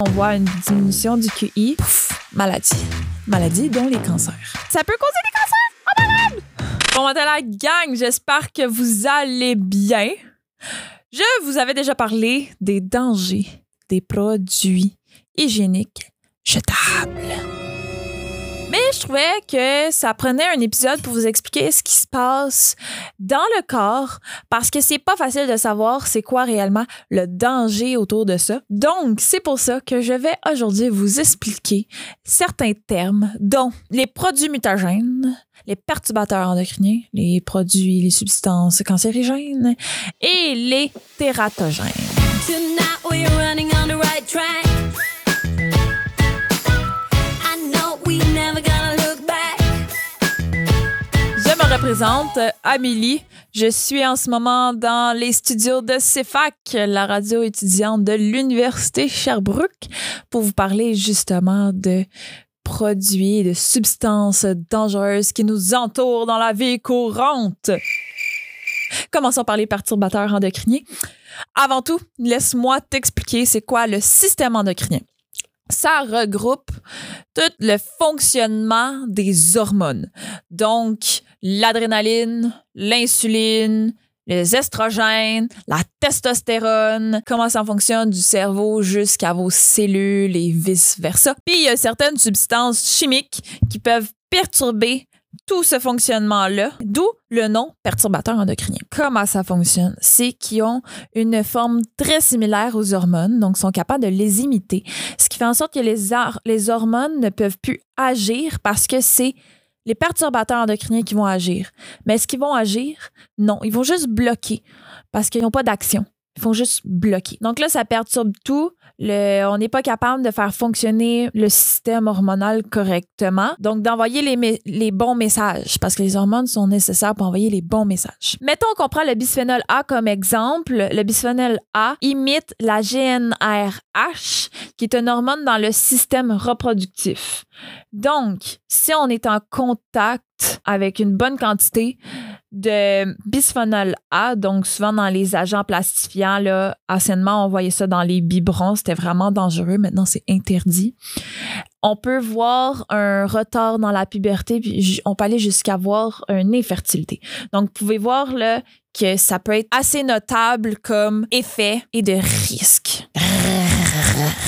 On voit une diminution du QI. Maladie. Maladie dont les cancers. Ça peut causer des cancers! Oh malade! Bon matin la gang, j'espère que vous allez bien. Je vous avais déjà parlé des dangers des produits hygiéniques jetables. Mais je trouvais que ça prenait un épisode pour vous expliquer ce qui se passe dans le corps parce que c'est pas facile de savoir c'est quoi réellement le danger autour de ça. Donc, c'est pour ça que je vais aujourd'hui vous expliquer certains termes dont les produits mutagènes, les perturbateurs endocriniens, les produits, les substances cancérigènes et les tératogènes. Représente Amélie. Je suis en ce moment dans les studios de CEFAC, la radio étudiante de l'Université Sherbrooke, pour vous parler justement de produits, de substances dangereuses qui nous entourent dans la vie courante. Commençons par les perturbateurs endocriniens. Avant tout, laisse-moi t'expliquer c'est quoi le système endocrinien ça regroupe tout le fonctionnement des hormones. Donc, l'adrénaline, l'insuline, les estrogènes, la testostérone, comment ça fonctionne du cerveau jusqu'à vos cellules et vice-versa. Puis il y a certaines substances chimiques qui peuvent perturber tout ce fonctionnement-là, d'où le nom perturbateur endocrinien. Comment ça fonctionne? C'est qu'ils ont une forme très similaire aux hormones, donc sont capables de les imiter, ce qui fait en sorte que les, les hormones ne peuvent plus agir parce que c'est les perturbateurs endocriniens qui vont agir. Mais est-ce qu'ils vont agir? Non, ils vont juste bloquer parce qu'ils n'ont pas d'action. Ils font juste bloquer. Donc là, ça perturbe tout. On n'est pas capable de faire fonctionner le système hormonal correctement. Donc, d'envoyer les, bons messages, parce que les hormones sont nécessaires pour envoyer les bons messages. Mettons qu'on prend le bisphénol A comme exemple. Le bisphénol A imite la GNRH, qui est une hormone dans le système reproductif. Donc, si on est en contact avec une bonne quantité de bisphénol A, donc souvent dans les agents plastifiants, là, anciennement, on voyait ça dans les biberons, c'était vraiment dangereux. Maintenant, c'est interdit. On peut voir un retard dans la puberté, puis on peut aller jusqu'à voir une infertilité. Donc, vous pouvez voir là, que ça peut être assez notable comme effet et de risque.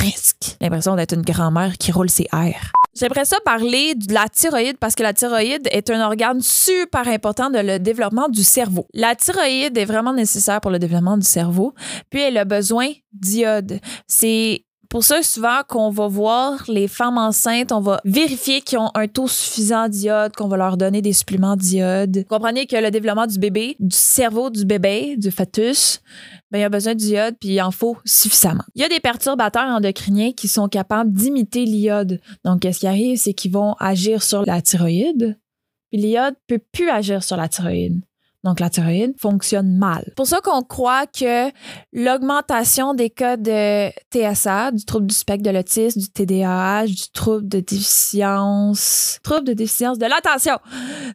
Risque. L'impression d'être une grand-mère qui roule ses airs. J'aimerais ça parler de la thyroïde parce que la thyroïde est un organe super important de le développement du cerveau. La thyroïde est vraiment nécessaire pour le développement du cerveau, puis elle a besoin d'iode. C'est pour ça, souvent, qu'on va voir les femmes enceintes, on va vérifier qu'ils ont un taux suffisant d'iode, qu'on va leur donner des suppléments d'iode. Comprenez que le développement du bébé, du cerveau du bébé, du fœtus, ben, il a besoin d'iode, puis il en faut suffisamment. Il y a des perturbateurs endocriniens qui sont capables d'imiter l'iode. Donc, qu'est-ce qui arrive, c'est qu'ils vont agir sur la thyroïde, puis l'iode peut plus agir sur la thyroïde donc la thyroïde, fonctionne mal. C'est pour ça qu'on croit que l'augmentation des cas de TSA, du trouble du spectre de l'autisme, du TDAH, du trouble de déficience, trouble de déficience de l'attention,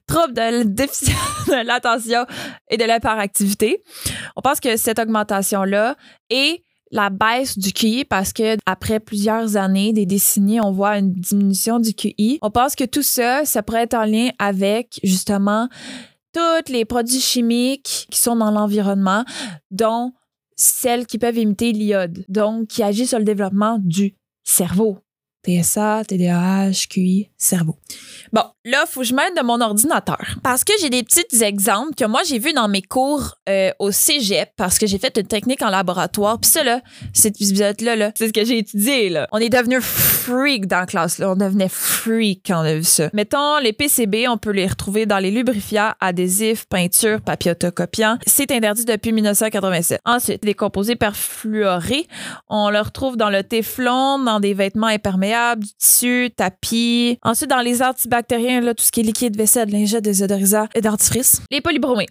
trouble de déficience de l'attention et de l'hyperactivité, on pense que cette augmentation-là est la baisse du QI parce que après plusieurs années, des décennies, on voit une diminution du QI. On pense que tout ça, ça pourrait être en lien avec justement tous les produits chimiques qui sont dans l'environnement, dont celles qui peuvent imiter l'iode, donc qui agissent sur le développement du cerveau. TSA, TDAH, QI, cerveau. Bon, là, faut que je m'aide de mon ordinateur. Parce que j'ai des petits exemples que moi, j'ai vus dans mes cours euh, au cégep, parce que j'ai fait une technique en laboratoire. Puis ça, là, cette épisode-là, c'est ce que j'ai étudié, là. On est devenu freak dans la classe, là. On devenait freak quand on a vu ça. Mettons, les PCB, on peut les retrouver dans les lubrifiants, adhésifs, peintures, papier autocopiant. C'est interdit depuis 1987. Ensuite, les composés perfluorés, on le retrouve dans le téflon, dans des vêtements imperméables, du tissu, tapis. Ensuite, dans les antibactériens, là, tout ce qui est liquide, vaisselle, lingette, désodorisant et dentifrice. Les polybromés.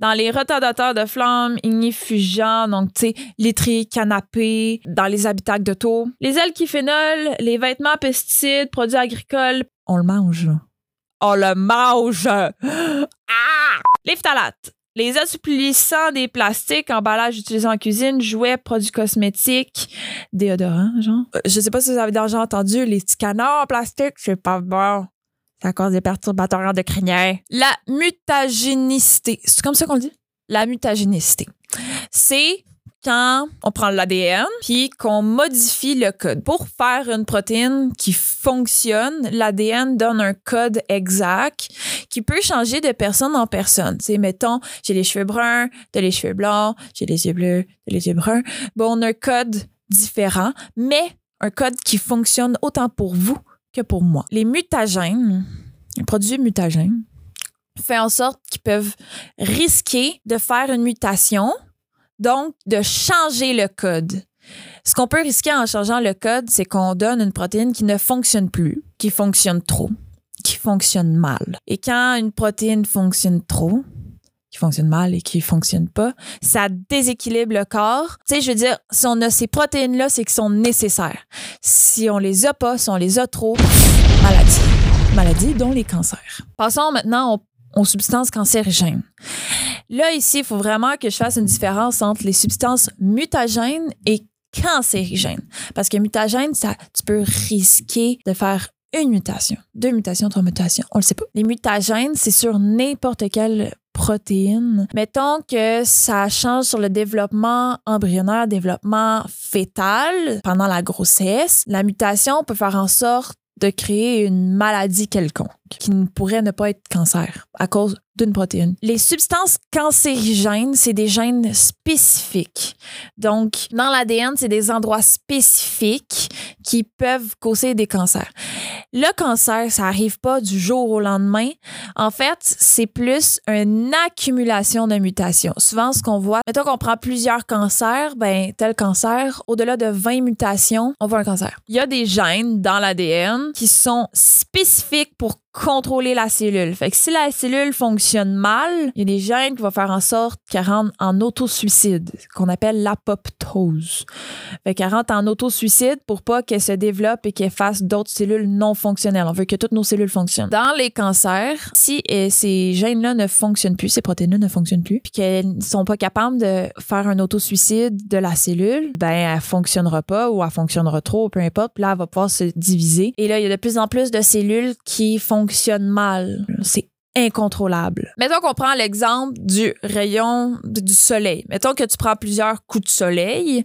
Dans les retardateurs de flammes, ignifugeants, donc, tu sais, literie, canapé, dans les habitacles d'auto. Les alkyphénols, les vêtements, pesticides, produits agricoles, on le mange. On le mange! Ah! Les phtalates. Les assouplissants des plastiques, emballages utilisés en cuisine, jouets, produits cosmétiques, déodorants, genre. Euh, je sais pas si vous avez déjà entendu les petits canards en plastique, c'est pas bon. Ça cause des perturbateurs endocriniens. La mutagénicité. C'est comme ça qu'on le dit? La mutagénicité. C'est quand on prend l'ADN puis qu'on modifie le code. Pour faire une protéine qui fonctionne, l'ADN donne un code exact qui peut changer de personne en personne. C'est mettons, j'ai les cheveux bruns, t'as les cheveux blancs, j'ai les yeux bleus, t'as les yeux bruns. Bon, on a un code différent, mais un code qui fonctionne autant pour vous que pour moi. Les mutagènes, les produits mutagènes, fait en sorte qu'ils peuvent risquer de faire une mutation donc, de changer le code. Ce qu'on peut risquer en changeant le code, c'est qu'on donne une protéine qui ne fonctionne plus, qui fonctionne trop, qui fonctionne mal. Et quand une protéine fonctionne trop, qui fonctionne mal et qui fonctionne pas, ça déséquilibre le corps. Tu sais, je veux dire, si on a ces protéines-là, c'est qu'elles sont nécessaires. Si on les a pas, si on les a trop, maladie. Maladie, dont les cancers. Passons maintenant aux aux substances cancérigènes. Là, ici, il faut vraiment que je fasse une différence entre les substances mutagènes et cancérigènes. Parce que mutagène, ça, tu peux risquer de faire une mutation, deux mutations, trois mutations, on le sait pas. Les mutagènes, c'est sur n'importe quelle protéine. Mettons que ça change sur le développement embryonnaire, développement fœtal pendant la grossesse. La mutation peut faire en sorte de créer une maladie quelconque qui ne pourrait ne pas être cancer à cause d'une protéine. Les substances cancérigènes, c'est des gènes spécifiques. Donc, dans l'ADN, c'est des endroits spécifiques qui peuvent causer des cancers. Le cancer, ça arrive pas du jour au lendemain. En fait, c'est plus une accumulation de mutations. Souvent, ce qu'on voit, mettons qu'on prend plusieurs cancers, ben, tel cancer, au-delà de 20 mutations, on voit un cancer. Il y a des gènes dans l'ADN qui sont spécifiques pour contrôler la cellule. Fait que si la cellule fonctionne mal, il y a des gènes qui vont faire en sorte qu'elle rentre en autosuicide, qu'on appelle l'apoptose. Fait qu'elle rentre en autosuicide pour pas qu'elle se développe et qu'elle fasse d'autres cellules non fonctionnelles. On veut que toutes nos cellules fonctionnent. Dans les cancers, si euh, ces gènes-là ne fonctionnent plus, ces protéines-là ne fonctionnent plus, puis qu'elles ne sont pas capables de faire un autosuicide de la cellule, ben elle fonctionnera pas ou elle fonctionnera trop, peu importe. Puis là, elle va pouvoir se diviser. Et là, il y a de plus en plus de cellules qui fonctionnent fonctionne mal. C'est incontrôlable. Mettons qu'on prend l'exemple du rayon du soleil. Mettons que tu prends plusieurs coups de soleil.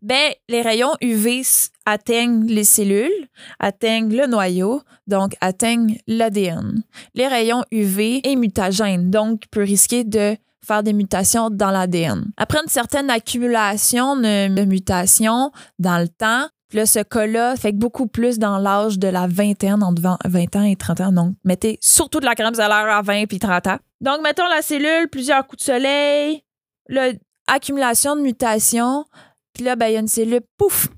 Ben, les rayons UV atteignent les cellules, atteignent le noyau, donc atteignent l'ADN. Les rayons UV est mutagène, donc peut risquer de faire des mutations dans l'ADN. Après une certaine accumulation de mutations dans le temps, là, ce cas-là fait beaucoup plus dans l'âge de la vingtaine, entre 20 ans et 30 ans. Donc, mettez surtout de la crème solaire à 20 puis 30 ans. Donc, mettons la cellule, plusieurs coups de soleil, l'accumulation de mutations. Puis là, ben, il y a une cellule, pouf,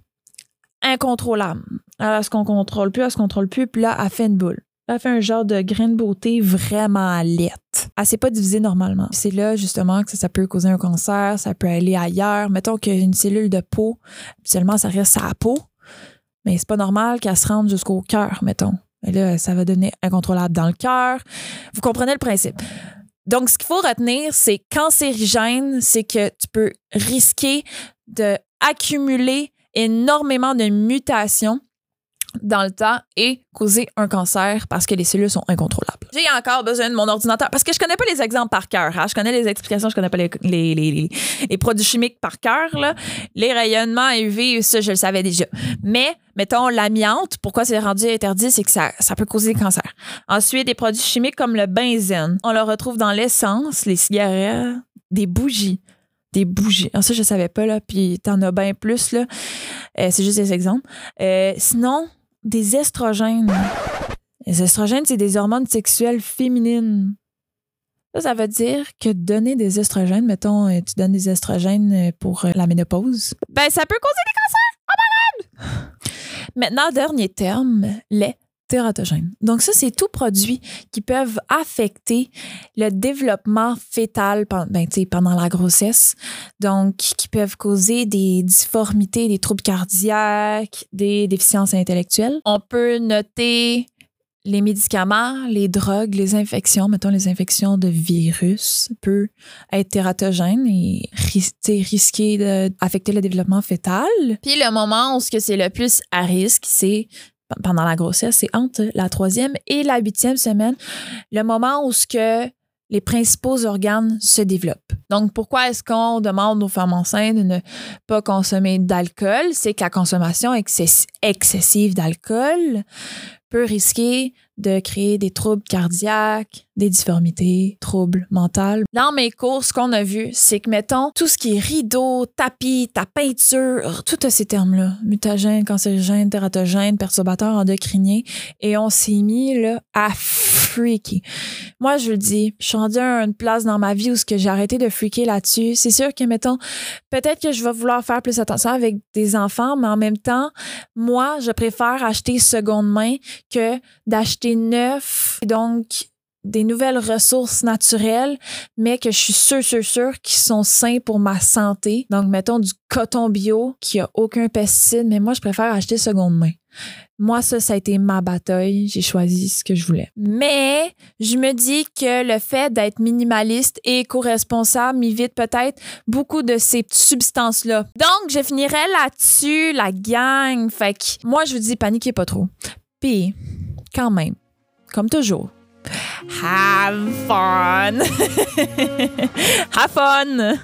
incontrôlable. Alors, elle se contrôle plus, elle se contrôle plus, puis là, elle fait une boule. Elle fait un genre de grain de beauté vraiment lette. Elle s'est pas divisée normalement. C'est là, justement, que ça, peut causer un cancer, ça peut aller ailleurs. Mettons qu'une cellule de peau, seulement ça reste à la peau, mais c'est pas normal qu'elle se rende jusqu'au cœur, mettons. Et là, ça va donner incontrôlable dans le cœur. Vous comprenez le principe. Donc, ce qu'il faut retenir, c'est cancérigène, c'est que tu peux risquer de accumuler énormément de mutations dans le temps et causer un cancer parce que les cellules sont incontrôlables. J'ai encore besoin de mon ordinateur parce que je connais pas les exemples par cœur. Hein. Je connais les explications, je connais pas les, les, les, produits chimiques par cœur. Les rayonnements UV, ça, je le savais déjà. Mais, mettons, l'amiante, pourquoi c'est rendu interdit, c'est que ça, ça peut causer des cancers. Ensuite, des produits chimiques comme le benzène. On le retrouve dans l'essence, les cigarettes, des bougies des bougies. Ah, ça, je savais pas, là. Puis t'en as bien plus, là. Euh, c'est juste des exemples. Euh, sinon, des estrogènes. Les estrogènes, c'est des hormones sexuelles féminines. Ça, veut dire que donner des estrogènes, mettons, euh, tu donnes des estrogènes euh, pour euh, la ménopause, ben ça peut causer des cancers. Oh! Maintenant, dernier terme, les Donc ça, c'est tout produit qui peuvent affecter le développement fœtal ben, pendant la grossesse. Donc, qui peuvent causer des difformités, des troubles cardiaques, des déficiences intellectuelles. On peut noter les médicaments, les drogues, les infections, mettons les infections de virus, peut être tératogène et risquer d'affecter le développement fœtal. Puis le moment où c'est le plus à risque, c'est pendant la grossesse, c'est entre la troisième et la huitième semaine, le moment où ce que les principaux organes se développent. Donc, pourquoi est-ce qu'on demande aux femmes enceintes de ne pas consommer d'alcool? C'est que la consommation excessive d'alcool peut risquer de créer des troubles cardiaques, des difformités, troubles mentaux. Dans mes cours, ce qu'on a vu, c'est que, mettons, tout ce qui est rideau, tapis, ta peinture, tous ces termes-là, mutagène, cancérigène, tératogène, perturbateur endocrinien, et on s'est mis là, à freaky. Moi, je le dis, je suis rendue à une place dans ma vie où ce que j'ai arrêté de freaker là-dessus. C'est sûr que, mettons, peut-être que je vais vouloir faire plus attention avec des enfants, mais en même temps, moi, je préfère acheter seconde main que d'acheter neuf. Donc, des nouvelles ressources naturelles, mais que je suis sûre, sûre, sûre qu'ils sont sains pour ma santé. Donc, mettons du coton bio qui a aucun pesticide, mais moi, je préfère acheter seconde main. Moi, ça, ça a été ma bataille. J'ai choisi ce que je voulais. Mais je me dis que le fait d'être minimaliste et éco-responsable m'évite peut-être beaucoup de ces substances-là. Donc, je finirai là-dessus, la gang. Fait que moi, je vous dis, paniquez pas trop. Puis, quand même, comme toujours, have fun! have fun!